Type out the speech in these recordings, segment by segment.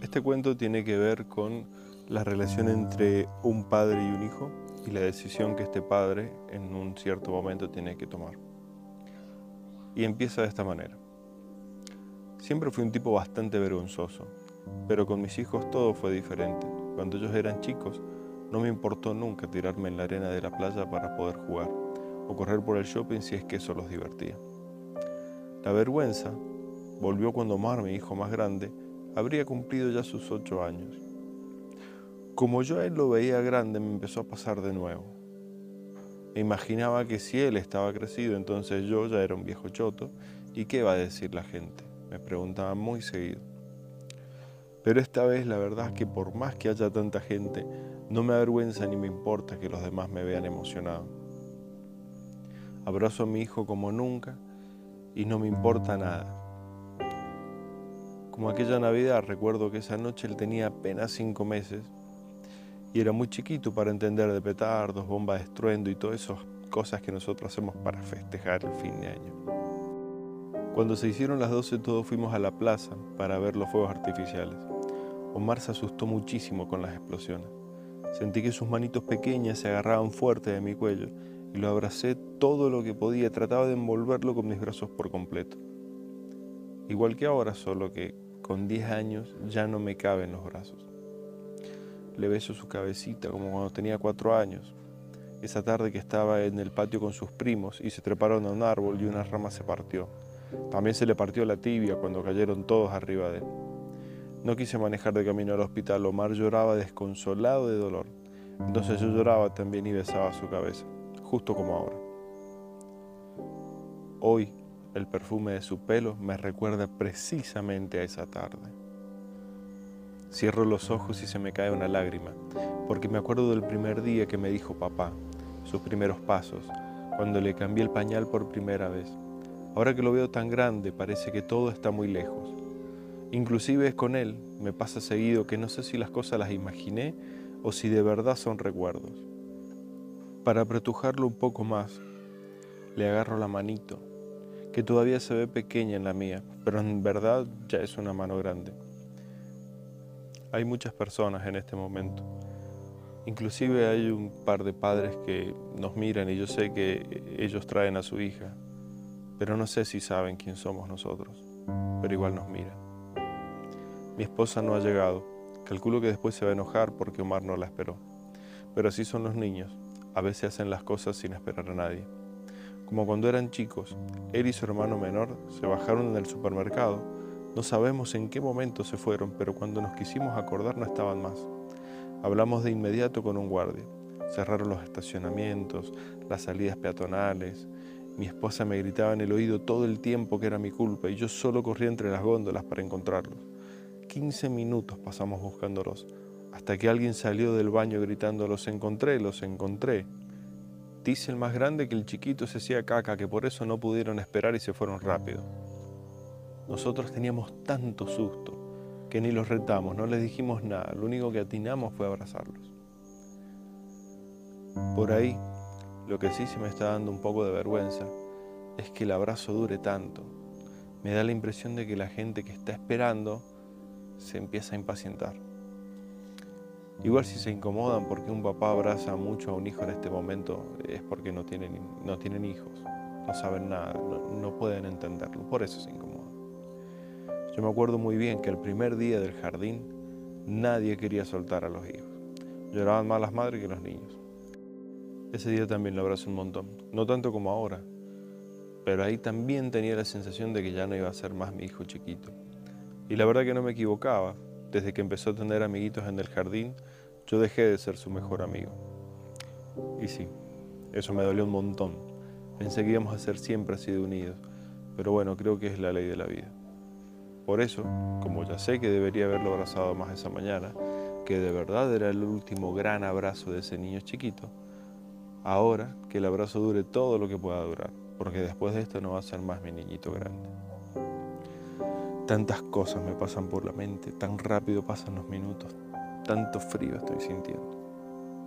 Este cuento tiene que ver con la relación entre un padre y un hijo y la decisión que este padre en un cierto momento tiene que tomar. Y empieza de esta manera. Siempre fui un tipo bastante vergonzoso, pero con mis hijos todo fue diferente. Cuando ellos eran chicos, no me importó nunca tirarme en la arena de la playa para poder jugar o correr por el shopping si es que eso los divertía. La vergüenza volvió cuando Omar, mi hijo más grande, habría cumplido ya sus ocho años. Como yo a él lo veía grande, me empezó a pasar de nuevo. Me imaginaba que si él estaba crecido, entonces yo ya era un viejo choto, ¿y qué va a decir la gente? Me preguntaba muy seguido. Pero esta vez la verdad es que por más que haya tanta gente, no me avergüenza ni me importa que los demás me vean emocionado. Abrazo a mi hijo como nunca y no me importa nada. Como aquella Navidad, recuerdo que esa noche él tenía apenas cinco meses y era muy chiquito para entender de petardos, bombas de estruendo y todas esas cosas que nosotros hacemos para festejar el fin de año. Cuando se hicieron las 12 todos fuimos a la plaza para ver los fuegos artificiales. Omar se asustó muchísimo con las explosiones. Sentí que sus manitos pequeñas se agarraban fuerte de mi cuello y lo abracé todo lo que podía, trataba de envolverlo con mis brazos por completo. Igual que ahora, solo que con 10 años ya no me cabe en los brazos. Le beso su cabecita como cuando tenía 4 años. Esa tarde que estaba en el patio con sus primos y se treparon a un árbol y una rama se partió. También se le partió la tibia cuando cayeron todos arriba de él. No quise manejar de camino al hospital. Omar lloraba desconsolado de dolor. Entonces yo lloraba también y besaba su cabeza, justo como ahora. Hoy, el perfume de su pelo me recuerda precisamente a esa tarde. Cierro los ojos y se me cae una lágrima, porque me acuerdo del primer día que me dijo papá, sus primeros pasos, cuando le cambié el pañal por primera vez. Ahora que lo veo tan grande, parece que todo está muy lejos. Inclusive es con él, me pasa seguido que no sé si las cosas las imaginé o si de verdad son recuerdos. Para apretujarlo un poco más, le agarro la manito que todavía se ve pequeña en la mía, pero en verdad ya es una mano grande. Hay muchas personas en este momento. Inclusive hay un par de padres que nos miran y yo sé que ellos traen a su hija, pero no sé si saben quién somos nosotros, pero igual nos miran. Mi esposa no ha llegado. Calculo que después se va a enojar porque Omar no la esperó. Pero así son los niños. A veces hacen las cosas sin esperar a nadie. Como cuando eran chicos, él y su hermano menor se bajaron en el supermercado. No sabemos en qué momento se fueron, pero cuando nos quisimos acordar no estaban más. Hablamos de inmediato con un guardia. Cerraron los estacionamientos, las salidas peatonales. Mi esposa me gritaba en el oído todo el tiempo que era mi culpa y yo solo corría entre las góndolas para encontrarlos. 15 minutos pasamos buscándolos, hasta que alguien salió del baño gritando, los encontré, los encontré. Dice el más grande que el chiquito se hacía caca, que por eso no pudieron esperar y se fueron rápido. Nosotros teníamos tanto susto que ni los retamos, no les dijimos nada, lo único que atinamos fue abrazarlos. Por ahí, lo que sí se me está dando un poco de vergüenza es que el abrazo dure tanto. Me da la impresión de que la gente que está esperando se empieza a impacientar. Igual si se incomodan porque un papá abraza mucho a un hijo en este momento es porque no tienen, no tienen hijos, no saben nada, no, pueden entenderlo, por eso se incomodan. Yo me acuerdo muy bien que el primer día del jardín nadie quería soltar a los hijos. Lloraban más las madres que los niños. Ese día también lo abrazo un montón, no tanto como ahora, pero ahí también tenía la sensación de que ya no iba a ser más mi hijo chiquito. Y la verdad que no me equivocaba, desde que empezó a tener amiguitos en el jardín, yo dejé de ser su mejor amigo. Y sí, eso me dolió un montón. Pensé que íbamos a ser siempre así de unidos, pero bueno, creo que es la ley de la vida. Por eso, como ya sé que debería haberlo abrazado más esa mañana, que de verdad era el último gran abrazo de ese niño chiquito, ahora que el abrazo dure todo lo que pueda durar, porque después de esto no va a ser más mi niñito grande. Tantas cosas me pasan por la mente, tan rápido pasan los minutos, tanto frío estoy sintiendo.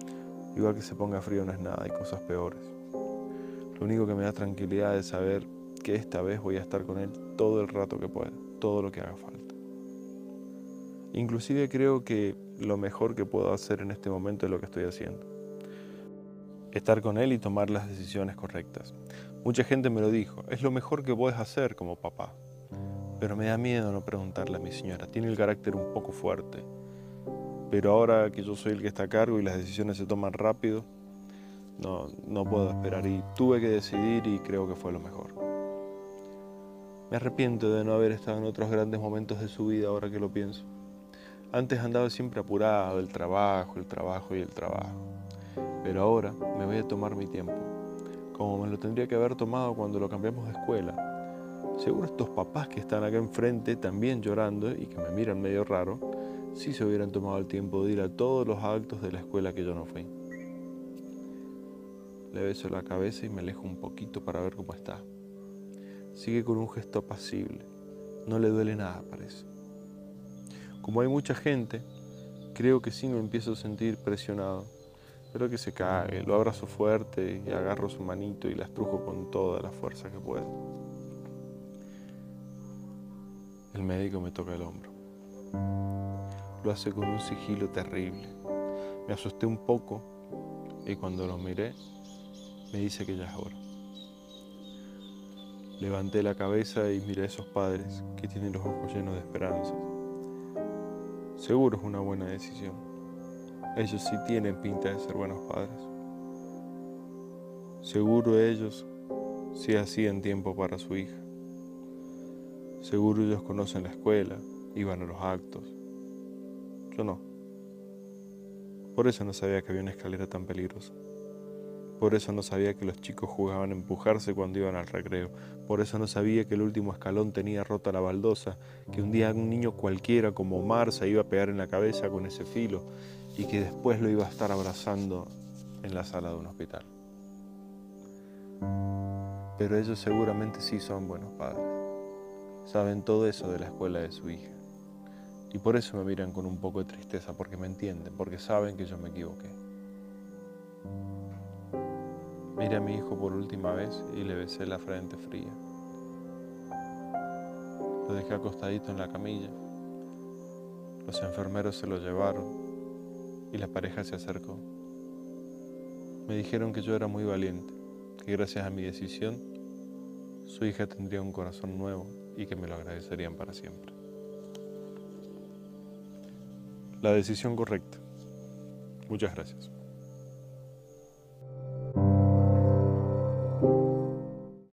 Igual que se ponga frío no es nada, hay cosas peores. Lo único que me da tranquilidad es saber que esta vez voy a estar con él todo el rato que pueda, todo lo que haga falta. Inclusive creo que lo mejor que puedo hacer en este momento es lo que estoy haciendo. Estar con él y tomar las decisiones correctas. Mucha gente me lo dijo, es lo mejor que puedes hacer como papá. Pero me da miedo no preguntarle a mi señora, tiene el carácter un poco fuerte. Pero ahora que yo soy el que está a cargo y las decisiones se toman rápido, no, no puedo esperar y tuve que decidir y creo que fue lo mejor. Me arrepiento de no haber estado en otros grandes momentos de su vida ahora que lo pienso. Antes andaba siempre apurado, el trabajo, el trabajo y el trabajo. Pero ahora me voy a tomar mi tiempo, como me lo tendría que haber tomado cuando lo cambiamos de escuela. Seguro estos papás que están acá enfrente también llorando y que me miran medio raro, si se hubieran tomado el tiempo de ir a todos los actos de la escuela que yo no fui. Le beso la cabeza y me alejo un poquito para ver cómo está. Sigue con un gesto apacible. No le duele nada, parece. Como hay mucha gente, creo que sí me empiezo a sentir presionado. Pero que se cague, lo abrazo fuerte y agarro su manito y la estrujo con toda la fuerza que puedo. El médico me toca el hombro. Lo hace con un sigilo terrible. Me asusté un poco y cuando lo miré me dice que ya es hora. Levanté la cabeza y miré a esos padres que tienen los ojos llenos de esperanza. Seguro es una buena decisión. Ellos sí tienen pinta de ser buenos padres. Seguro ellos sí hacían tiempo para su hija. Seguro ellos conocen la escuela, iban a los actos. Yo no. Por eso no sabía que había una escalera tan peligrosa. Por eso no sabía que los chicos jugaban a empujarse cuando iban al recreo. Por eso no sabía que el último escalón tenía rota la baldosa, que un día un niño cualquiera como Omar se iba a pegar en la cabeza con ese filo y que después lo iba a estar abrazando en la sala de un hospital. Pero ellos seguramente sí son buenos padres. Saben todo eso de la escuela de su hija. Y por eso me miran con un poco de tristeza, porque me entienden, porque saben que yo me equivoqué. Miré a mi hijo por última vez y le besé la frente fría. Lo dejé acostadito en la camilla. Los enfermeros se lo llevaron y la pareja se acercó. Me dijeron que yo era muy valiente, que gracias a mi decisión su hija tendría un corazón nuevo y que me lo agradecerían para siempre. La decisión correcta. Muchas gracias.